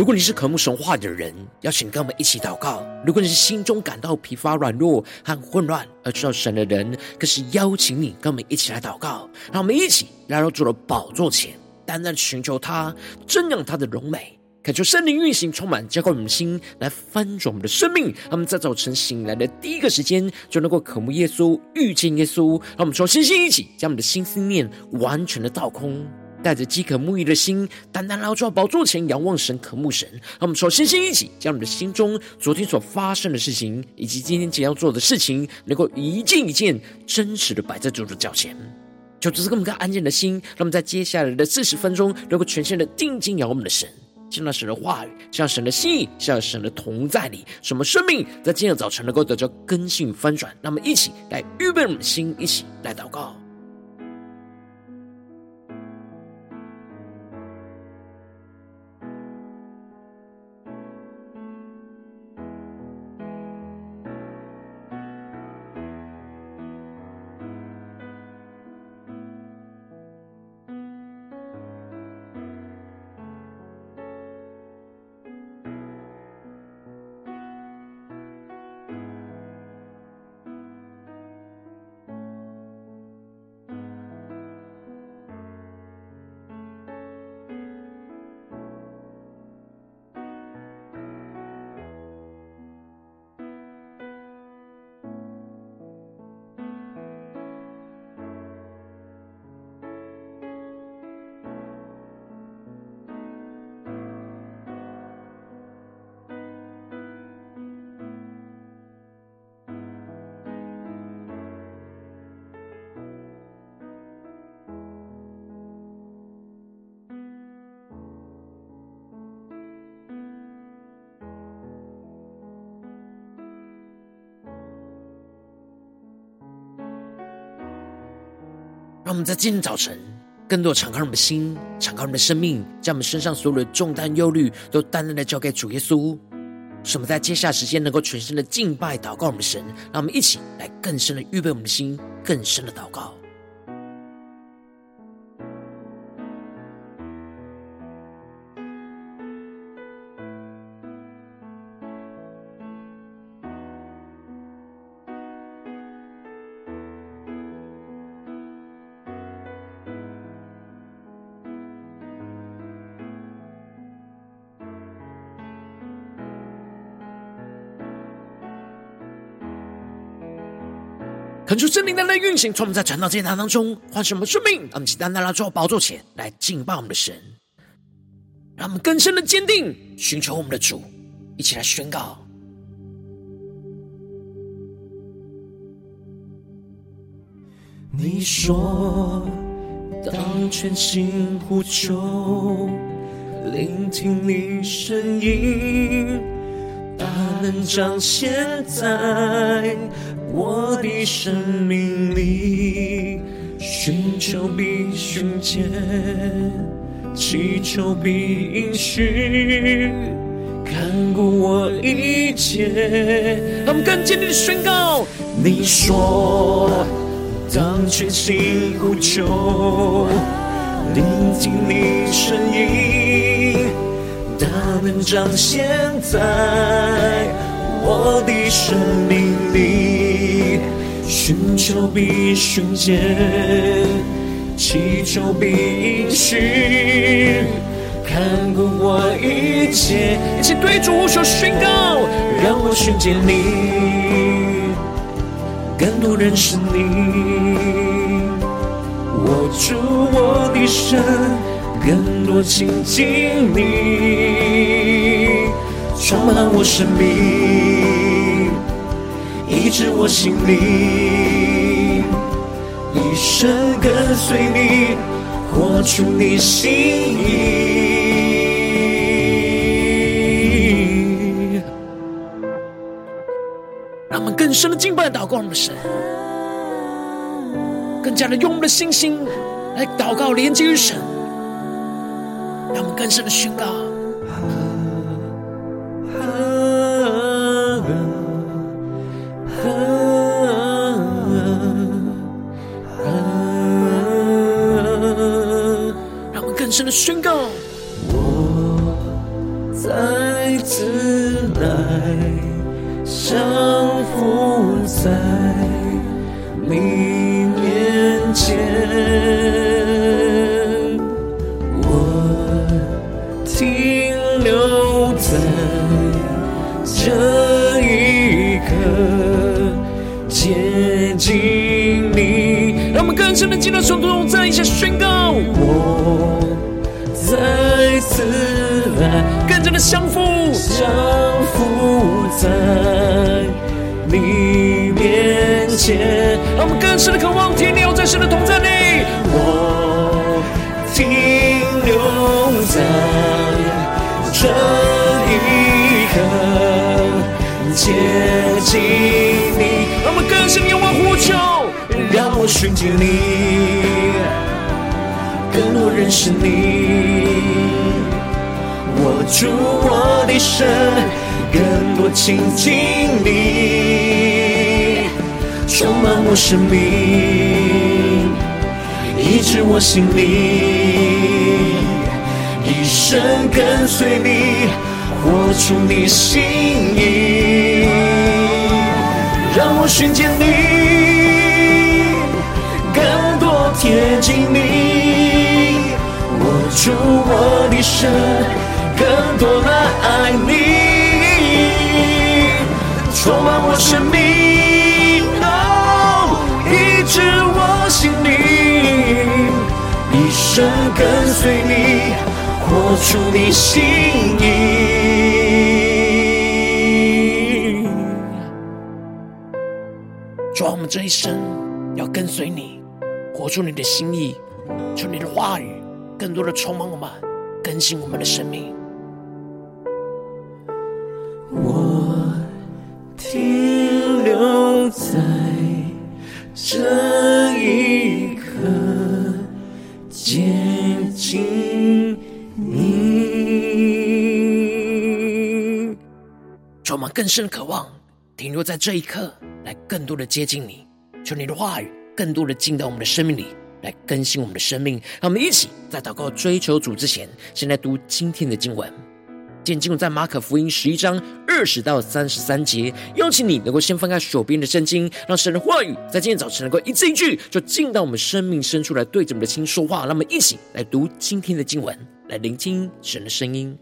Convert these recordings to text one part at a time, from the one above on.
如果你是渴慕神话的人，邀请跟我们一起祷告；如果你是心中感到疲乏、软弱和混乱而需要神的人，更是邀请你跟我们一起来祷告。让我们一起来到主的宝座前，单单寻求他，瞻仰他的荣美，恳求圣灵运行，充满浇灌我们的心，来翻转我们的生命。让我们在早晨醒来的第一个时间，就能够渴慕耶稣、遇见耶稣。让我们从星星一起，将我们的心思念完全的倒空。带着饥渴沐浴的心，单单来到宝座前仰望神、渴慕神。让我们说，星星一起，将我们的心中昨天所发生的事情，以及今天即将要做的事情，能够一件一件真实的摆在主的脚前。就只是这么个安静的心，让我们在接下来的四十分钟，能够全心的定睛仰望我们的神，见到神的话语，像神的心意，像神的同在里，什么生命在今天早晨能够得到更新翻转。那么一起来预备我们的心，一起来祷告。让我们在今天早晨，更多敞开我们的心，敞开我们的生命，将我们身上所有的重担、忧虑，都单单的交给主耶稣。使我们在接下来时间，能够全身的敬拜、祷告我们的神。让我们一起来更深的预备我们的心，更深的祷告。恳求圣灵的运行，从我们在传道这一堂当中唤醒我们生命，让我们起单单来到宝座前来敬拜我们的神，让我们更深的坚定寻求我们的主，一起来宣告。你说，当全心呼求，聆听你声音，能彰显在。我的生命里，寻求必寻见，祈求必应许，看顾我一切。让我们更坚定的宣告：你说，当全心呼求，聆听你声音，能彰显在我的生命里。寻求必寻见，祈求必应许，看顾我一切。一起对主说宣告，让我寻见你，更多认识你。握住我的手，更多亲近你，充满我生命。医治我心灵，一生跟随你，活出你心意。让我们更深的敬拜祷告我们的神，更加的用我们的信心来祷告连接于神，让我们更深的宣告。我在接近你。让我们更深的进入主动，再一下宣告。我再次来，更加的降服，降服在你面前。让我们更深的渴望停留在神的同在里。我停留在这一刻，接近你。让我们更深的仰望呼求，让我寻见你，更多认识你。握住我的手，更多亲近你，充满我生命，医治我心灵，一生跟随你，活出你心意，让我寻见你，更多贴近你，握住我的手。更多的爱你，充满我生命，哦，医治我心灵，一生跟随你，活出你心意。这一生要跟随你，活出你的心意，求你的话语更多的充满我们，更新我们的生命。我停留在这一刻，接近你。充满更深的渴望停留在这一刻，来更多的接近你。求你的话语更多的进到我们的生命里，来更新我们的生命。让我们一起在祷告追求主之前，先来读今天的经文。今天经文在马可福音十一章二十到三十三节，邀请你能够先翻开手边的圣经，让神的话语在今天早晨能够一字一句，就进到我们生命深处来，对着我们的心说话。让我们一起来读今天的经文，来聆听神的声音。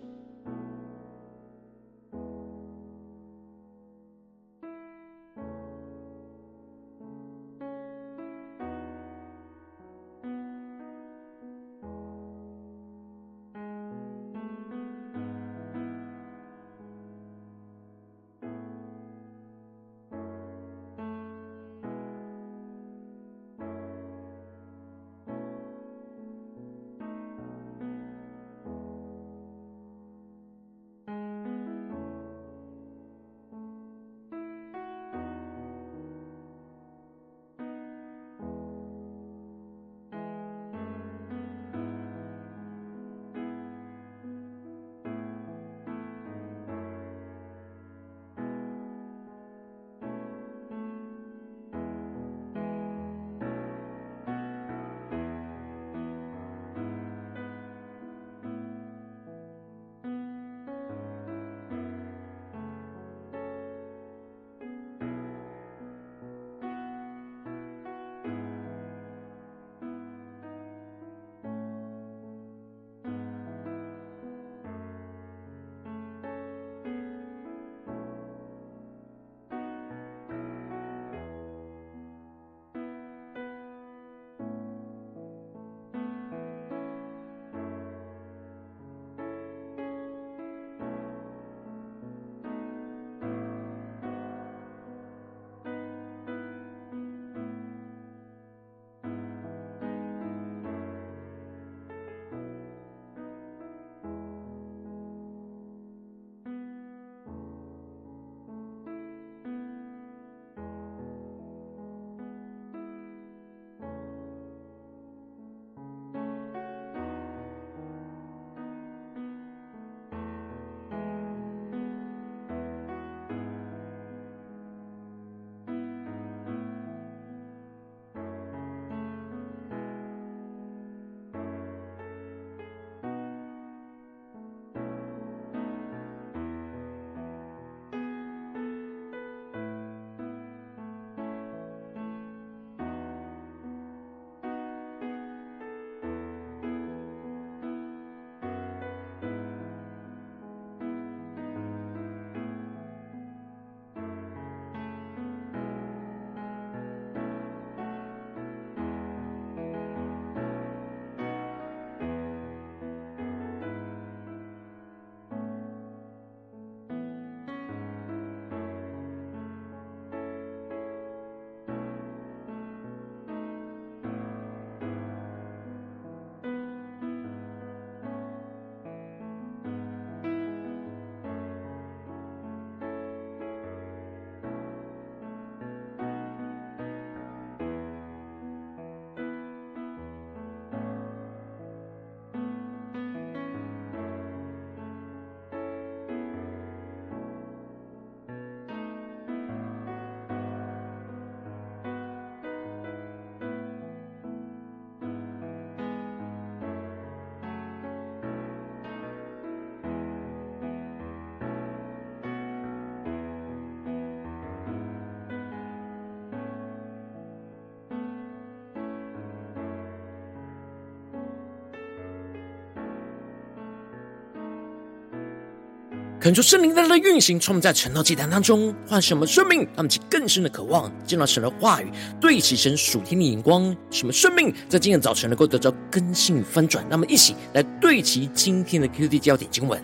恳求圣灵在运行，充满在晨祷祭坛当中，唤什么生命，让我们更深的渴望见到神的话语，对齐神属天的眼光，什么生命在今天早晨能够得到更新翻转。那么，一起来对齐今天的 QD 焦点经文，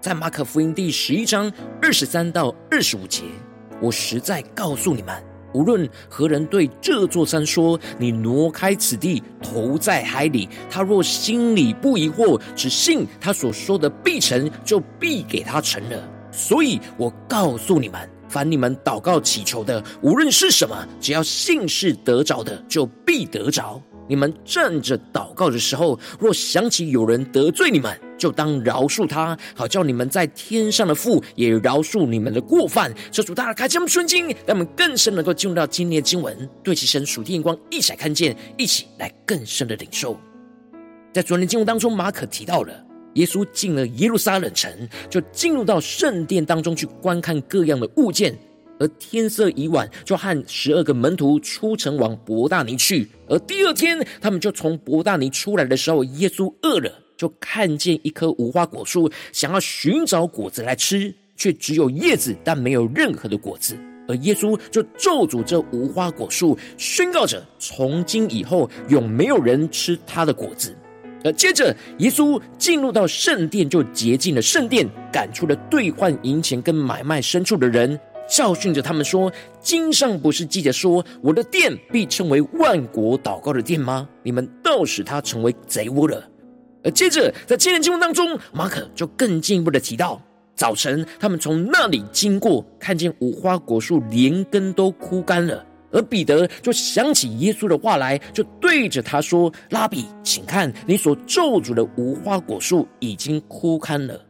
在马可福音第十一章二十三到二十五节。我实在告诉你们。无论何人对这座山说：“你挪开此地，投在海里。”他若心里不疑惑，只信他所说的必成，就必给他成了。所以我告诉你们，凡你们祷告祈求的，无论是什么，只要信是得着的，就必得着。你们站着祷告的时候，若想起有人得罪你们，就当饶恕他，好叫你们在天上的父也饶恕你们的过犯。求主大大开启我们顺经，让我们更深能够进入到今天的经文，对其神属天眼光一起来看见，一起来更深的领受。在昨天经文当中，马可提到了耶稣进了耶路撒冷城，就进入到圣殿当中去观看各样的物件。而天色已晚，就和十二个门徒出城往伯大尼去。而第二天，他们就从伯大尼出来的时候，耶稣饿了，就看见一棵无花果树，想要寻找果子来吃，却只有叶子，但没有任何的果子。而耶稣就咒诅这无花果树，宣告着：从今以后，永没有人吃它的果子。而接着，耶稣进入到圣殿，就洁净了圣殿，赶出了兑换银钱跟买卖牲畜的人。教训着他们说：“经上不是记着说，我的殿必称为万国祷告的殿吗？你们倒使它成为贼窝了。”而接着，在今天经文当中，马可就更进一步的提到：早晨他们从那里经过，看见无花果树连根都枯干了。而彼得就想起耶稣的话来，就对着他说：“拉比，请看，你所咒诅的无花果树已经枯干了。”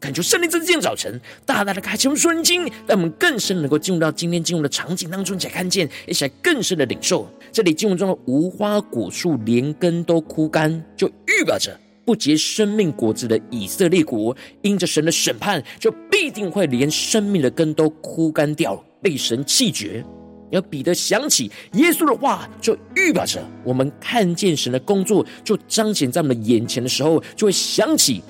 感觉圣灵在今天早晨大大的开启我们顺经，让我们更深能够进入到今天经文的场景当中，才看见，一起来更深的领受。这里经文中的无花果树连根都枯干，就预表着不结生命果子的以色列国，因着神的审判，就必定会连生命的根都枯干掉，被神弃绝。而彼得想起耶稣的话，就预表着我们看见神的工作就彰显在我们眼前的时候，就会想起。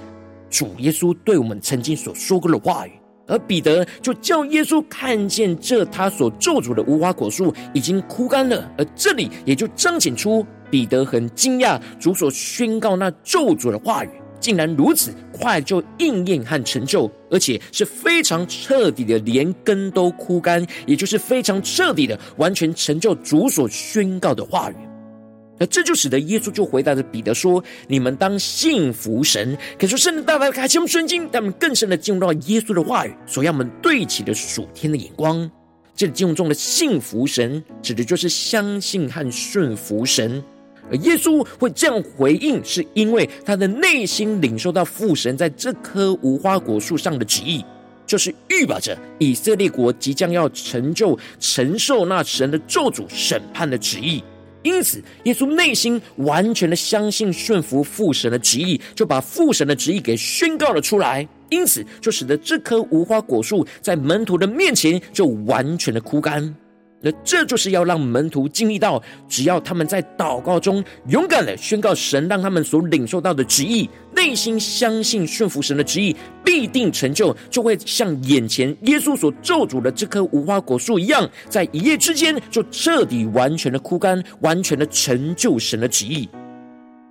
主耶稣对我们曾经所说过的话语，而彼得就叫耶稣看见这他所咒诅的无花果树已经枯干了，而这里也就彰显出彼得很惊讶，主所宣告那咒诅的话语竟然如此快就应验和成就，而且是非常彻底的，连根都枯干，也就是非常彻底的完全成就主所宣告的话语。那这就使得耶稣就回答着彼得说：“你们当信服神。”可是圣灵大大的开启我们圣经，他们更深的进入到耶稣的话语，所要我们对齐的属天的眼光。这里经文中的信服神，指的就是相信和顺服神。而耶稣会这样回应，是因为他的内心领受到父神在这棵无花果树上的旨意，就是预表着以色列国即将要成就承受那神的咒诅审判的旨意。因此，耶稣内心完全的相信顺服父神的旨意，就把父神的旨意给宣告了出来。因此，就使得这棵无花果树在门徒的面前就完全的枯干。那这就是要让门徒经历到，只要他们在祷告中勇敢的宣告神让他们所领受到的旨意，内心相信顺服神的旨意必定成就，就会像眼前耶稣所咒诅的这棵无花果树一样，在一夜之间就彻底完全的枯干，完全的成就神的旨意。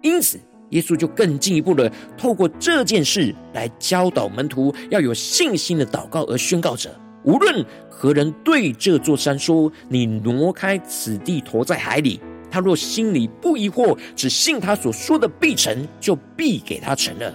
因此，耶稣就更进一步的透过这件事来教导门徒要有信心的祷告，而宣告着。无论何人对这座山说：“你挪开此地，投在海里。”他若心里不疑惑，只信他所说的必成，就必给他成了。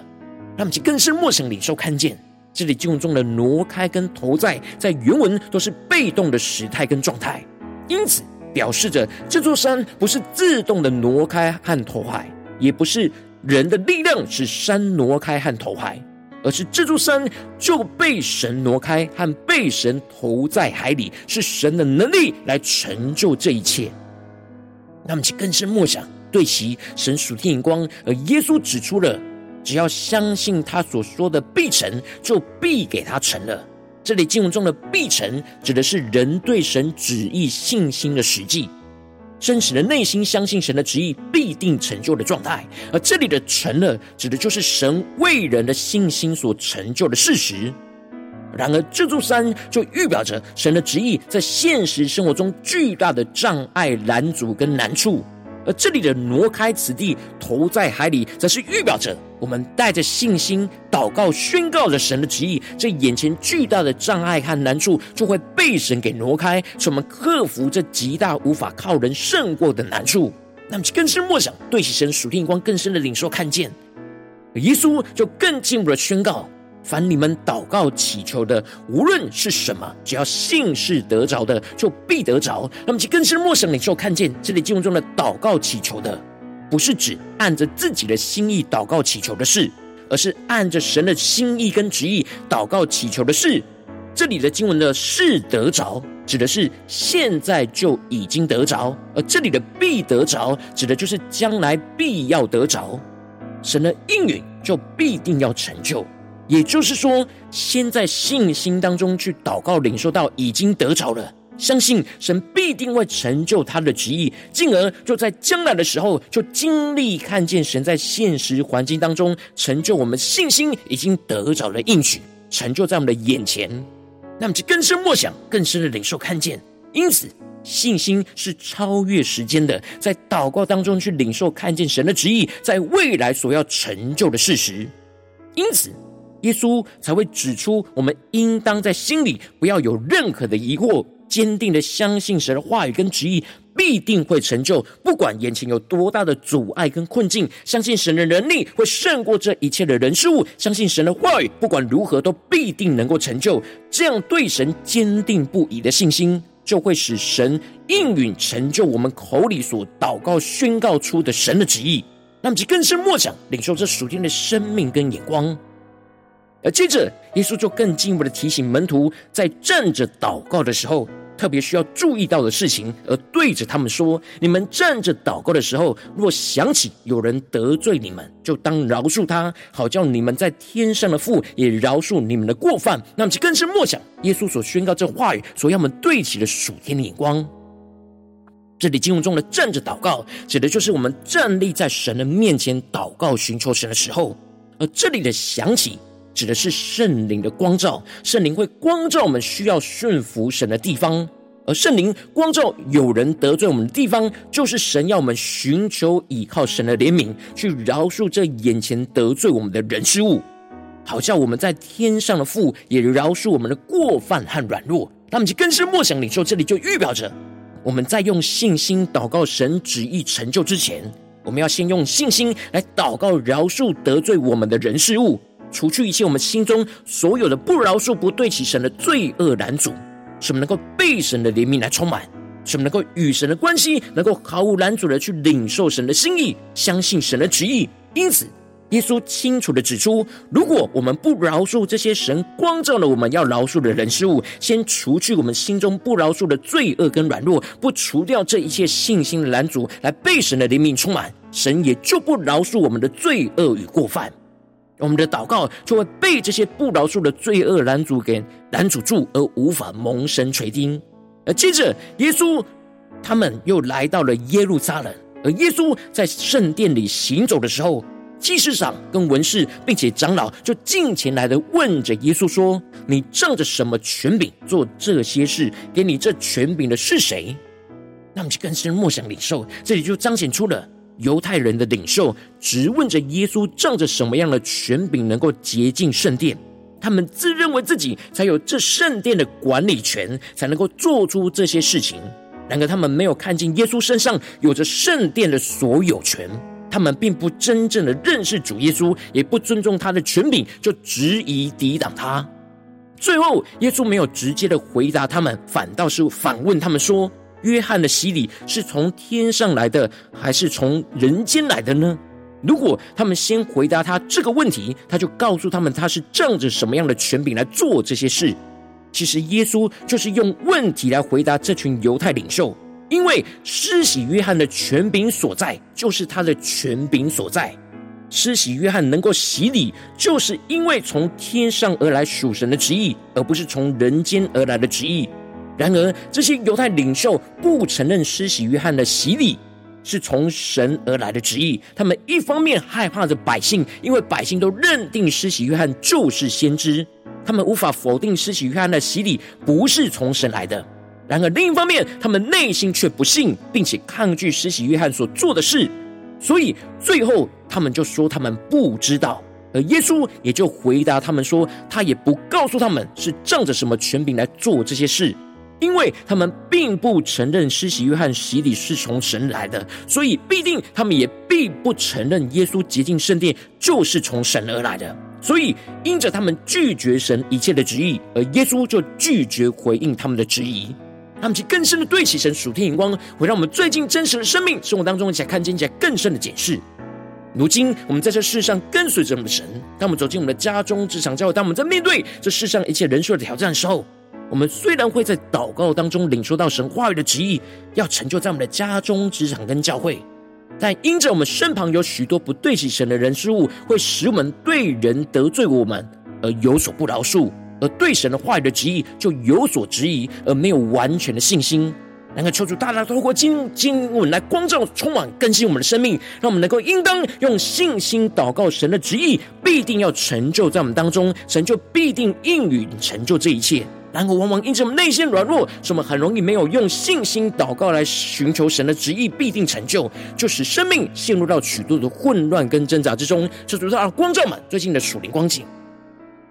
那么，其更深默想领受看见，这里经文中的“挪开”跟“投在”在原文都是被动的时态跟状态，因此表示着这座山不是自动的挪开和投海，也不是人的力量使山挪开和投海。而是这座山就被神挪开和被神投在海里，是神的能力来成就这一切。那么，其更深默想，对其神属天眼光，而耶稣指出了，只要相信他所说的必成，就必给他成了。这里经文中的必成，指的是人对神旨意信心的实际。真实的内心相信神的旨意必定成就的状态，而这里的成了，指的就是神为人的信心所成就的事实。然而，这座山就预表着神的旨意在现实生活中巨大的障碍、拦阻跟难处。而这里的挪开此地，投在海里，则是预表着我们带着信心祷告，宣告着神的旨意，这眼前巨大的障碍和难处就会被神给挪开，使我们克服这极大无法靠人胜过的难处。那么，更深默想，对起神属天光更深的领受看见，耶稣就更进一步的宣告。凡你们祷告祈求的，无论是什么，只要信是得着的，就必得着。那么，其更深默想领受看见，这里经文中的祷告祈求的，不是指按着自己的心意祷告祈求的事，而是按着神的心意跟旨意祷告祈求的事。这里的经文的是得着，指的是现在就已经得着；而这里的必得着，指的就是将来必要得着。神的应允就必定要成就。也就是说，先在信心当中去祷告，领受到已经得着了，相信神必定会成就他的旨意，进而就在将来的时候，就经历看见神在现实环境当中成就我们信心已经得着的应许，成就在我们的眼前。那么，就更深默想，更深的领受看见。因此，信心是超越时间的，在祷告当中去领受看见神的旨意在未来所要成就的事实。因此。耶稣才会指出，我们应当在心里不要有任何的疑惑，坚定的相信神的话语跟旨意必定会成就。不管眼前有多大的阻碍跟困境，相信神的能力会胜过这一切的人事物。相信神的话语，不管如何都必定能够成就。这样对神坚定不移的信心，就会使神应允成就我们口里所祷告宣告出的神的旨意。那么，就更深默想，领受这属天的生命跟眼光。而接着，耶稣就更进一步的提醒门徒，在站着祷告的时候，特别需要注意到的事情，而对着他们说：“你们站着祷告的时候，若想起有人得罪你们，就当饶恕他，好叫你们在天上的父也饶恕你们的过犯。”那么，就更深默想耶稣所宣告这话语，所要我们对齐的属天的眼光。这里经文中的站着祷告，指的就是我们站立在神的面前祷告、寻求神的时候。而这里的想起。指的是圣灵的光照，圣灵会光照我们需要顺服神的地方，而圣灵光照有人得罪我们的地方，就是神要我们寻求倚靠神的怜悯，去饶恕这眼前得罪我们的人事物，好叫我们在天上的父也饶恕我们的过犯和软弱。那么，就更深默想领受，这里就预表着我们在用信心祷告神旨意成就之前，我们要先用信心来祷告饶恕得罪我们的人事物。除去一切我们心中所有的不饶恕、不对齐神的罪恶拦阻，使我们能够被神的怜悯来充满，使我们能够与神的关系能够毫无拦阻的去领受神的心意，相信神的旨意。因此，耶稣清楚的指出，如果我们不饶恕这些神光照了我们要饶恕的人事物，先除去我们心中不饶恕的罪恶跟软弱，不除掉这一切信心的拦阻，来被神的怜悯充满，神也就不饶恕我们的罪恶与过犯。我们的祷告就会被这些不饶恕的罪恶拦阻给拦阻住，而无法蒙神垂听。而接着，耶稣他们又来到了耶路撒冷，而耶稣在圣殿里行走的时候，祭司长跟文士，并且长老就近前来的问着耶稣说：“你仗着什么权柄做这些事？给你这权柄的是谁？”那么就更深默想领受，这里就彰显出了。犹太人的领袖质问着耶稣，仗着什么样的权柄能够洁净圣殿？他们自认为自己才有这圣殿的管理权，才能够做出这些事情。然而，他们没有看见耶稣身上有着圣殿的所有权。他们并不真正的认识主耶稣，也不尊重他的权柄，就执意抵挡他。最后，耶稣没有直接的回答他们，反倒是反问他们说。约翰的洗礼是从天上来的，还是从人间来的呢？如果他们先回答他这个问题，他就告诉他们他是仗着什么样的权柄来做这些事。其实耶稣就是用问题来回答这群犹太领袖，因为施洗约翰的权柄所在，就是他的权柄所在。施洗约翰能够洗礼，就是因为从天上而来属神的旨意，而不是从人间而来的旨意。然而，这些犹太领袖不承认施洗约翰的洗礼，是从神而来的旨意。他们一方面害怕着百姓，因为百姓都认定施洗约翰就是先知，他们无法否定施洗约翰的洗礼不是从神来的。然而另一方面，他们内心却不信，并且抗拒施洗约翰所做的事，所以最后他们就说他们不知道。而耶稣也就回答他们说，他也不告诉他们是仗着什么权柄来做这些事。因为他们并不承认施洗约翰洗礼是从神来的，所以必定他们也并不承认耶稣洁净圣殿就是从神而来的。所以因着他们拒绝神一切的旨意，而耶稣就拒绝回应他们的质疑。他们去更深的对齐神属天眼光，会让我们最近真实的生命生活当中，一起来看见一起来更深的解释。如今我们在这世上跟随着我们的神，当我们走进我们的家中、职场、教会，当我们在面对这世上一切人数的挑战的时候。我们虽然会在祷告当中领受到神话语的旨意，要成就在我们的家中、职场跟教会，但因着我们身旁有许多不对起神的人事物，会使我们对人得罪我们而有所不饶恕，而对神的话语的旨意就有所质疑，而没有完全的信心。能够求主大大透过经经文来光照、充满、更新我们的生命，让我们能够应当用信心祷告神的旨意，必定要成就在我们当中，神就必定应允成就这一切。然而，往往因着我们内心软弱，使我们很容易没有用信心祷告来寻求神的旨意必定成就，就使生命陷入到许多的混乱跟挣扎之中。这主让光照们最近的属灵光景。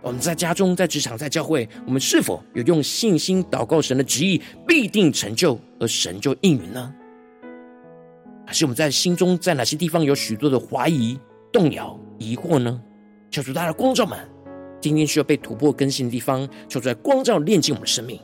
我们在家中、在职场、在教会，我们是否有用信心祷告神的旨意必定成就，而神就应允呢？还是我们在心中在哪些地方有许多的怀疑、动摇、疑惑呢？求主大的光照们。今天需要被突破更新的地方，求出来光照炼净我们的生命。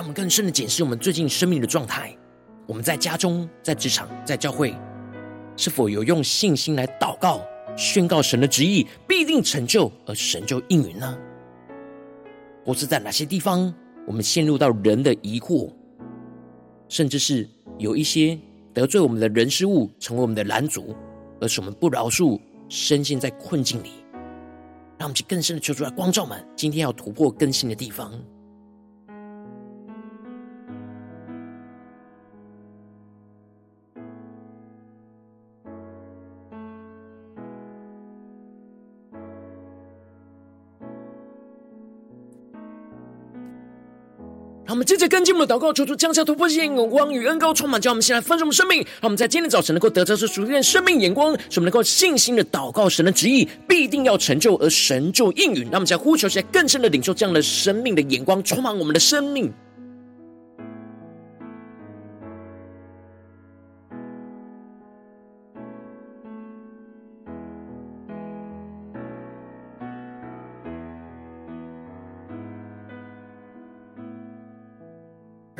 让我们更深的检视我们最近生命的状态。我们在家中、在职场、在教会，是否有用信心来祷告、宣告神的旨意必定成就，而神就应允呢？或是在哪些地方，我们陷入到人的疑惑，甚至是有一些得罪我们的人事物，成为我们的拦阻，而使我们不饶恕，深陷在困境里？让我们去更深的求助来光照们，今天要突破更新的地方。我们接着跟进我们的祷告，求主降下突破性眼光与恩高充满，叫我们先来分盛我们生命。让我们在今天早晨能够得着这属天生命眼光，使我们能够信心的祷告神的旨意必定要成就，而神就应允。让我们在呼求，在更深的领受这样的生命的眼光，充满我们的生命。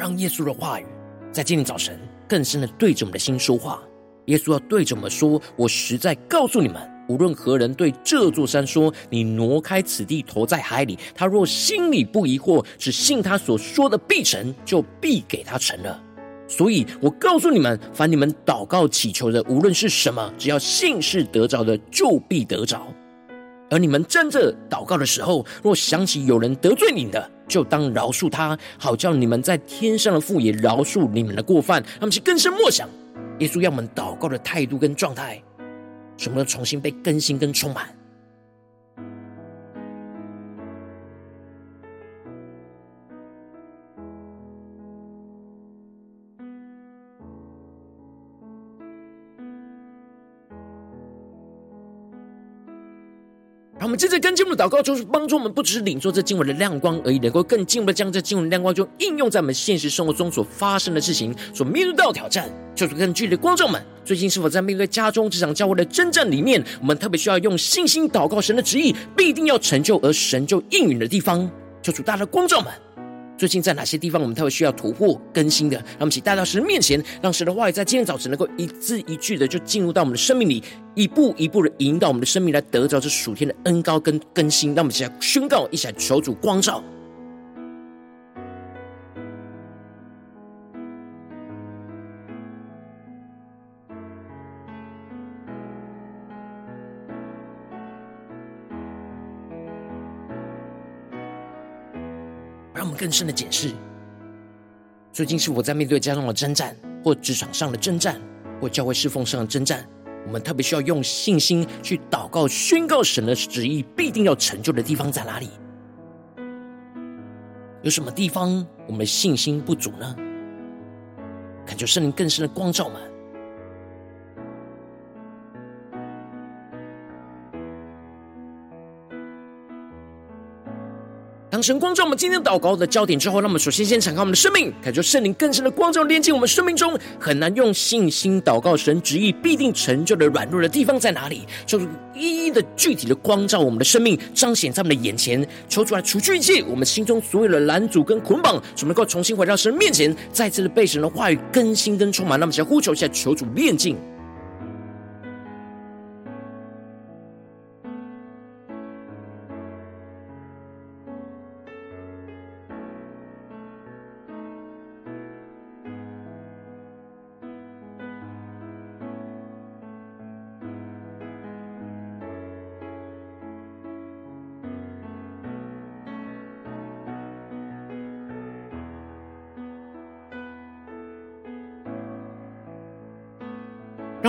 让耶稣的话语在今天早晨更深的对着我们的心说话。耶稣要对着我们说：“我实在告诉你们，无论何人对这座山说‘你挪开此地，投在海里’，他若心里不疑惑，只信他所说的必成，就必给他成了。所以我告诉你们，凡你们祷告祈求的，无论是什么，只要信是得着的，就必得着。”而你们站着祷告的时候，若想起有人得罪你的，就当饶恕他，好叫你们在天上的父也饶恕你们的过犯。他们是更深默想，耶稣要我们祷告的态度跟状态，全部都重新被更新跟充满。现在跟进我们的祷告，就是帮助我们不只是领受这经文的亮光而已，能够更进一步的将这经文的亮光就应用在我们现实生活中所发生的事情，所面对到挑战，就是跟距离的观众们。最近是否在面对家中这场教会的征战里面，我们特别需要用信心祷告神的旨意必定要成就，而神就应允的地方，求主大的观众们。最近在哪些地方我们特别需要突破更新的？让我们一起带到神面前，让神的话语在今天早晨能够一字一句的就进入到我们的生命里，一步一步的引导我们的生命来得着这属天的恩高跟更新。让我们一起来宣告，一起来求主光照。更深的检视，最近是否在面对家中的征战，或职场上的征战，或教会侍奉上的征战，我们特别需要用信心去祷告、宣告神的旨意必定要成就的地方在哪里？有什么地方我们信心不足呢？恳求圣灵更深的光照们。神光照我们今天祷告的焦点之后，让我们首先先敞开我们的生命，感受圣灵更深的光照，连接我们生命中很难用信心祷告神旨意必定成就的软弱的地方在哪里？求主一一的具体的光照我们的生命，彰显在我们的眼前，求主来除去一切我们心中所有的拦阻跟捆绑，使能够重新回到神面前，再次的被神的话语更新跟充满。那么，先呼求一下，求主炼净。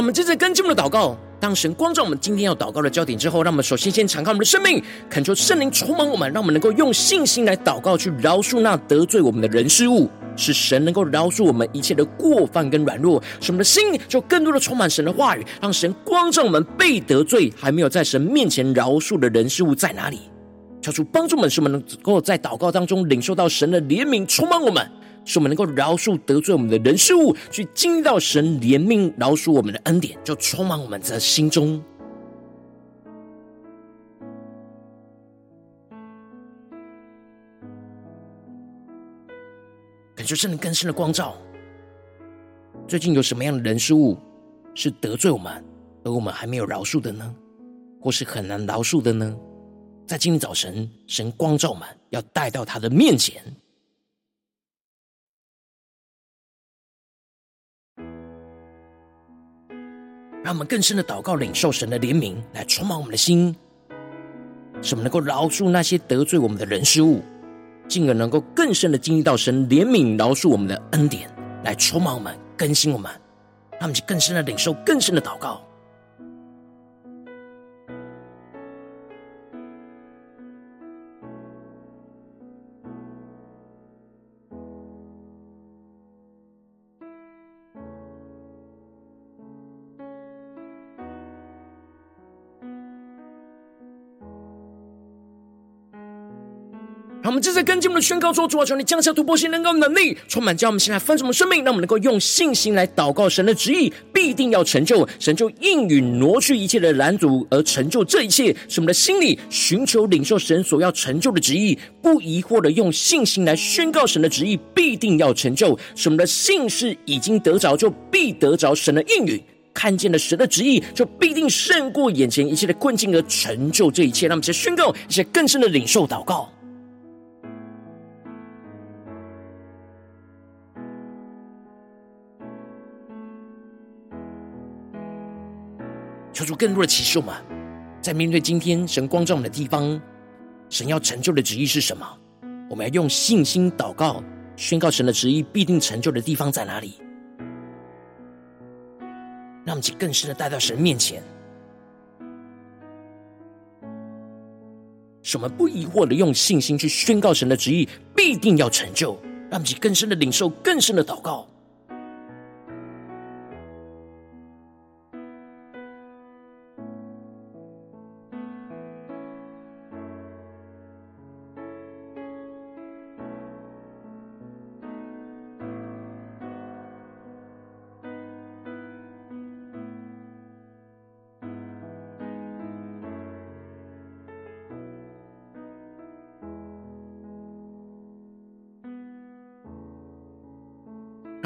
我们接着跟进我们的祷告。当神光照我们今天要祷告的焦点之后，让我们首先先敞开我们的生命，恳求圣灵充满我们，让我们能够用信心来祷告，去饶恕那得罪我们的人事物，使神能够饶恕我们一切的过犯跟软弱，使我们的心就更多的充满神的话语，让神光照我们被得罪还没有在神面前饶恕的人事物在哪里，求主帮助我们，使我们能够在祷告当中领受到神的怜悯，充满我们。使我们能够饶恕得罪我们的人事物，去经历到神怜悯饶恕我们的恩典，就充满我们的心中。感受圣灵更深的光照。最近有什么样的人事物是得罪我们，而我们还没有饶恕的呢？或是很难饶恕的呢？在今天早晨，神光照我们，要带到他的面前。让我们更深的祷告，领受神的怜悯，来充满我们的心，使我们能够饶恕那些得罪我们的人事物，进而能够更深的经历到神怜悯饶恕我们的恩典，来充满我们，更新我们，让我们去更深的领受，更深的祷告。我们正在跟进我们的宣告说：主啊，求你降下突破性能够能力，充满将我们现在丰盛的生命，让我们能够用信心来祷告神的旨意，必定要成就。神就应允挪去一切的拦阻，而成就这一切。使我们的心里寻求领受神所要成就的旨意，不疑惑的用信心来宣告神的旨意，必定要成就。使我们的信是已经得着，就必得着神的应允。看见了神的旨意，就必定胜过眼前一切的困境，而成就这一切。让我们先宣告一些更深的领受祷告。求出更多的启示我们，在面对今天神光照我们的地方，神要成就的旨意是什么？我们要用信心祷告，宣告神的旨意必定成就的地方在哪里？让我们去更深的带到神面前，使我们不疑惑的用信心去宣告神的旨意必定要成就，让我们去更深的领受，更深的祷告。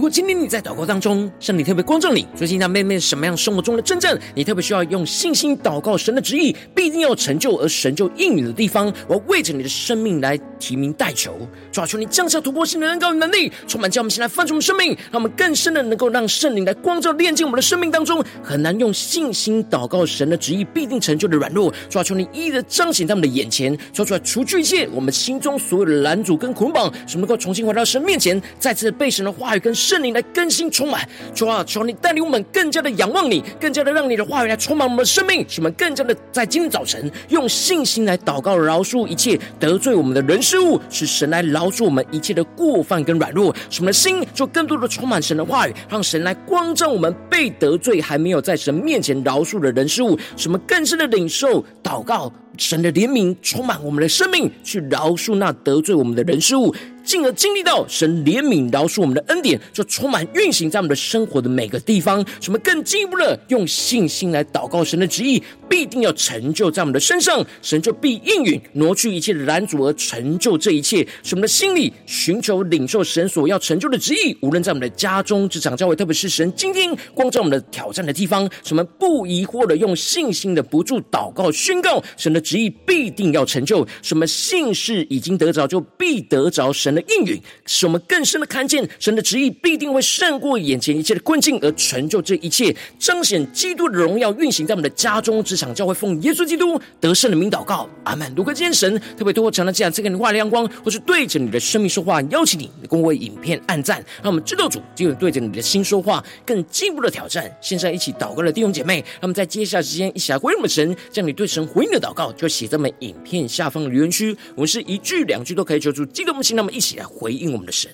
如果今天你在祷告当中，圣灵特别光照你，最近在面对什么样生活中的真正，你特别需要用信心祷告神的旨意，必定要成就而神就应允的地方，我要为着你的生命来提名代求，抓住，你降下突破性的恩膏与能力，充满叫我们先来翻出我们生命，让我们更深的能够让圣灵来光照炼净我们的生命当中，很难用信心祷告神的旨意必定成就的软弱，抓住，你一一的彰显在我们的眼前，抓出来除去一切我们心中所有的拦阻跟捆绑，使我们能够重新回到神面前，再次被神的话语跟圣灵来更新充满，主啊，求你带领我们更加的仰望你，更加的让你的话语来充满我们的生命，使我们更加的在今早晨用信心来祷告，饶恕一切得罪我们的人事物，使神来饶恕我们一切的过犯跟软弱，使我们的心就更多的充满神的话语，让神来光照我们被得罪还没有在神面前饶恕的人事物，使我们更深的领受祷告。神的怜悯充满我们的生命，去饶恕那得罪我们的人事物，进而经历到神怜悯饶恕我们的恩典，就充满运行在我们的生活的每个地方。什么更进一步的用信心来祷告神的旨意，必定要成就在我们的身上，神就必应允挪去一切的拦阻而成就这一切。使我们的心里寻求领受神所要成就的旨意，无论在我们的家中、职场、教会，特别是神今天光照我们的挑战的地方，什么不疑惑的用信心的不住祷告宣告神的。旨意必定要成就，什么信是已经得着，就必得着神的应允，使我们更深的看见神的旨意必定会胜过眼前一切的困境，而成就这一切，彰显基督的荣耀，运行在我们的家中、职场、教会，奉耶稣基督得胜的名祷告，阿门。如果今天神特别透过长的这样，这个你话亮光，或是对着你的生命说话，邀请你跟我为影片按赞，让我们知道主就有对着你的心说话，更进一步的挑战。现在一起祷告的弟兄姐妹，让我们在接下来时间一起来回应我们神，将你对神回应的祷告。就写在我们影片下方的留言区，我们是一句两句都可以求助，激动我们心，那么一起来回应我们的神，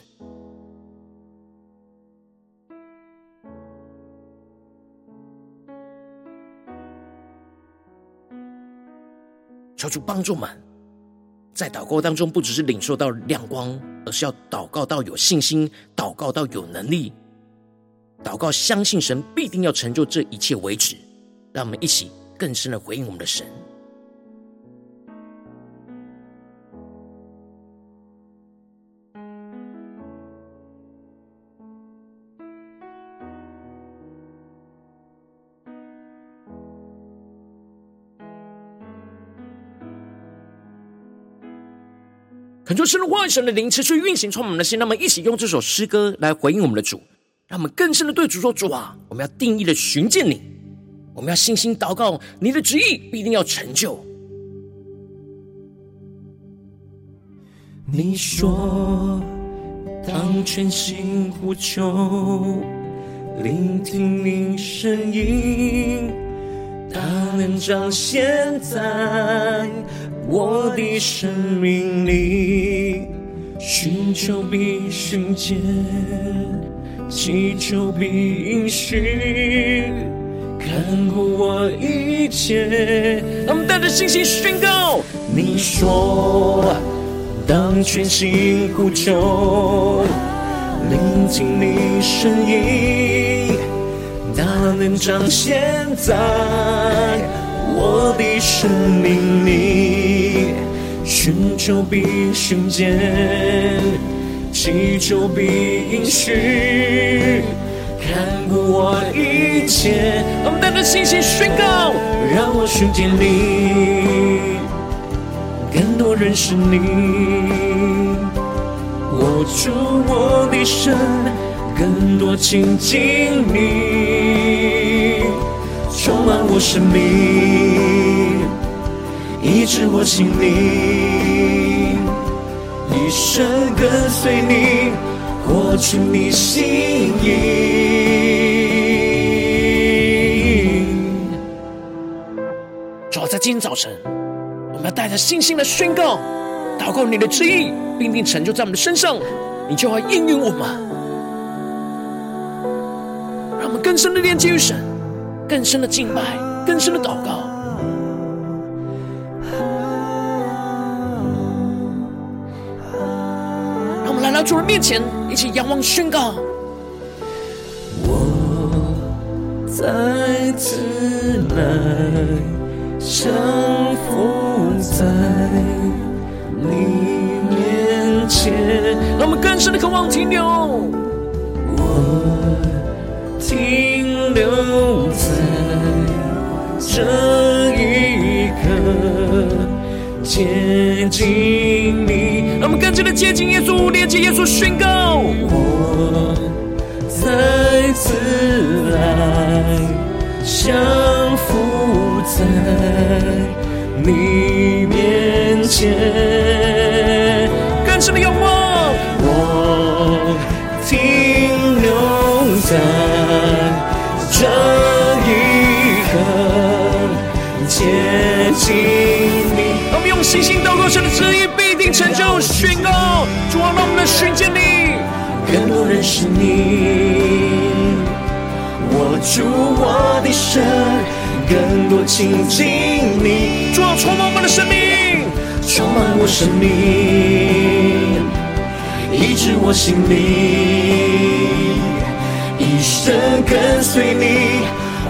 求主帮助们，在祷告当中，不只是领受到亮光，而是要祷告到有信心，祷告到有能力，祷告相信神必定要成就这一切为止。让我们一起更深的回应我们的神。恳求神的话语、神的灵持续运行，充满我们的心。让我们一起用这首诗歌来回应我们的主，让我们更深的对主说：“主啊，我们要定义的寻见你，我们要信心祷告，你的旨意必定要成就。”你说，当全心呼求，聆听你声音，大能彰显在。我的生命里，寻求必寻见，祈求必应许，看顾我一切。让我们带着信心宣告：你说，当全心呼求，聆听你声音，大能彰显在我的生命里，寻求必寻见，祈求必应许。看顾我一切，我们带着信心宣告，让我寻见你，更多认识你，握住我的手，更多亲近你，充满我生命，医治我心灵，一生跟随你，活出你心意。主在今天早晨，我们要带着信心来宣告，祷告你的旨意，并并成就在我们的身上，你就会应允我们。让我们更深的连接于神，更深的敬拜，更深的祷告。让我们来到主人面前，一起仰望宣告。我再次来。降服在你面前，让我们更深的渴望停留。停留在这一刻，接近你。让我们更加的接近耶稣，连接耶稣，宣告。我再次来降服。在你面前，更深的仰望。我停留在这一刻，接近你。我们用信心祷告，神的旨意必定成就。宣告，主啊，让我们来寻见你，更多认识你，握住我的手。更多亲近你，主啊，充满我们的生命，充满我生命，医治我心灵，一生跟随你，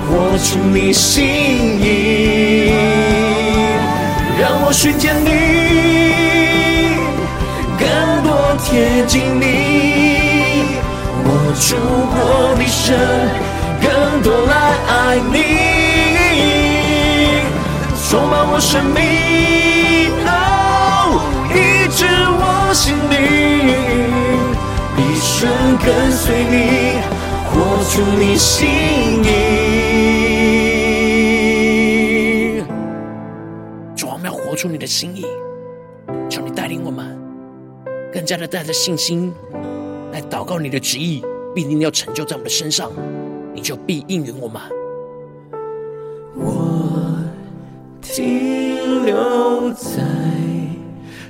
活出你心意，让我寻见你，更多贴近你，握住我的手，更多来爱你。充满我生命，哦，医治我心灵，一生跟随你，活出你心意。主，我们要活出你的心意，求你带领我们，更加的带着信心来祷告你的旨意，必定要成就在我们的身上，你就必应允我们。我。停留在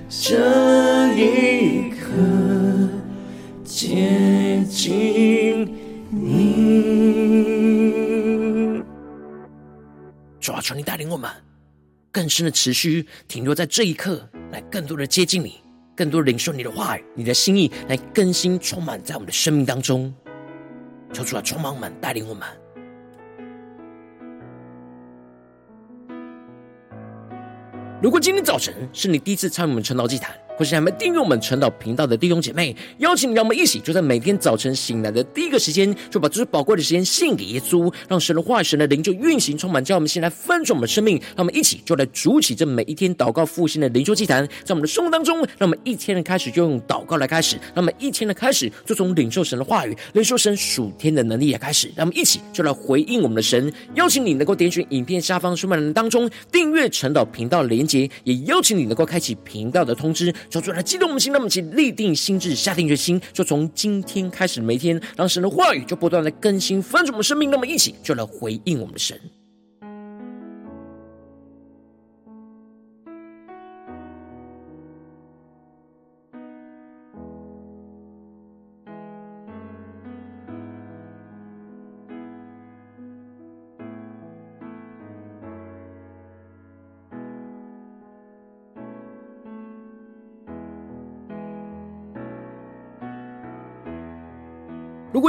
这一刻，接近求你带领我们更深的持续停留在这一刻，来更多的接近你，更多领受你的话语、你的心意，来更新充满在我们的生命当中。求主啊，充满我们，带领我们。如果今天早晨是你第一次参与我们晨祷祭坛，或是还没订阅我们晨祷频道的弟兄姐妹，邀请你让我们一起，就在每天早晨醒来的第一个时间，就把这宝贵的时间献给耶稣，让神的话语、神的灵就运行充满，叫我们先来翻转我们的生命。让我们一起就来筑起这每一天祷告复兴的灵修祭坛，在我们的生活当中，让我们一天的开始就用祷告来开始，让我们一天的开始就从领受神的话语、领受神属天的能力来开始。让我们一起就来回应我们的神。邀请你能够点选影片下方说明栏当中订阅晨祷频道连接，也邀请你能够开启频道的通知，求主来激动我们心，让我们一起立定心智，下定决心，就从今天开始，每天让神的话语就不断的更新翻转我们生命。那么一起就来回应我们的神。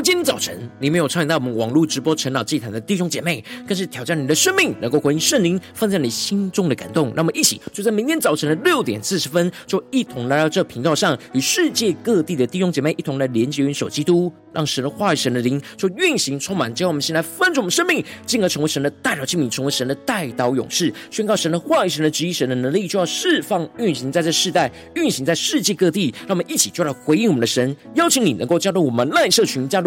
今天早晨你没有参与到我们网络直播晨祷祭坛的弟兄姐妹，更是挑战你的生命，能够回应圣灵放在你心中的感动。那么一起就在明天早晨的六点四十分，就一同来到这频道上，与世界各地的弟兄姐妹一同来连接、元首基督，让神的话语、神的灵就运行、充满，叫我们先来分盛我们生命，进而成为神的代祷器皿，成为神的代祷勇士，宣告神的话语、神的旨意、神的能力，就要释放、运行在这世代，运行在世界各地。让我们一起就来回应我们的神，邀请你能够加入我们赖社群。加入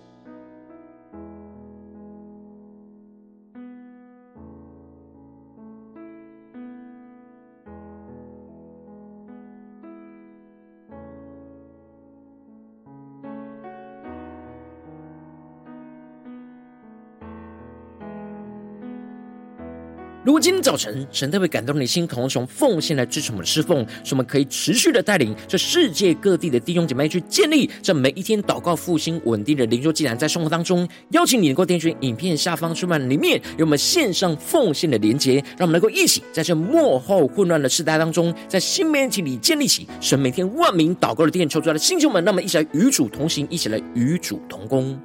如今早晨神特别感动你的心，渴望从奉献来支持我们的侍奉，使我们可以持续的带领这世界各地的弟兄姐妹去建立这每一天祷告复兴稳定的灵修祭坛，在生活当中，邀请你能够点选影片下方出版里面有我们线上奉献的连结，让我们能够一起在这幕后混乱的时代当中，在新媒体里建立起神每天万名祷告的殿，抽出来的弟兄们，让我们一起来与主同行，一起来与主同工。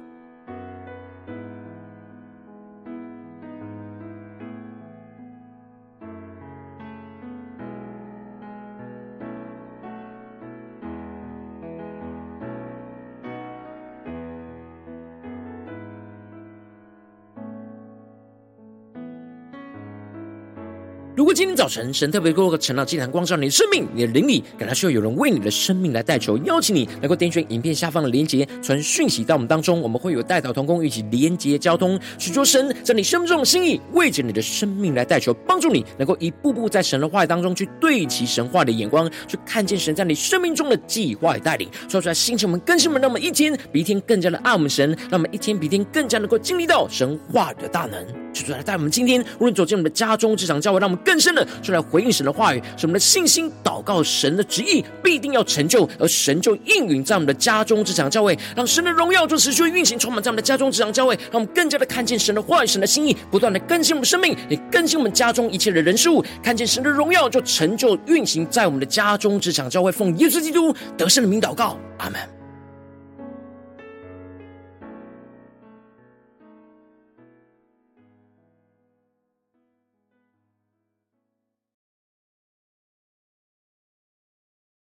如果今天早晨神特别透过晨祷祭坛光照你的生命，你的灵里感到需要有人为你的生命来代求，邀请你能够点选影片下方的连结，传讯息到我们当中，我们会有代祷同工一起连结交通，许多神在你生命中的心意，为着你的生命来代求，帮助你能够一步步在神的话语当中去对齐神话的眼光，去看见神在你生命中的计划与带领，说出来心情我们更新我们，让我们一天比一天更加的爱我们神，让我们一天比一天更加能够经历到神话的大能，说出来带我们今天无论走进我们的家中、职场、教会，让我们。更深的，就来回应神的话语，使我们的信心祷告神的旨意必定要成就，而神就应允在我们的家中职场教会，让神的荣耀就持续运行，充满在我们的家中职场教会，让我们更加的看见神的话语、神的心意，不断的更新我们生命，也更新我们家中一切的人事物，看见神的荣耀就成就运行在我们的家中职场教会，奉耶稣基督得胜的名祷告，阿门。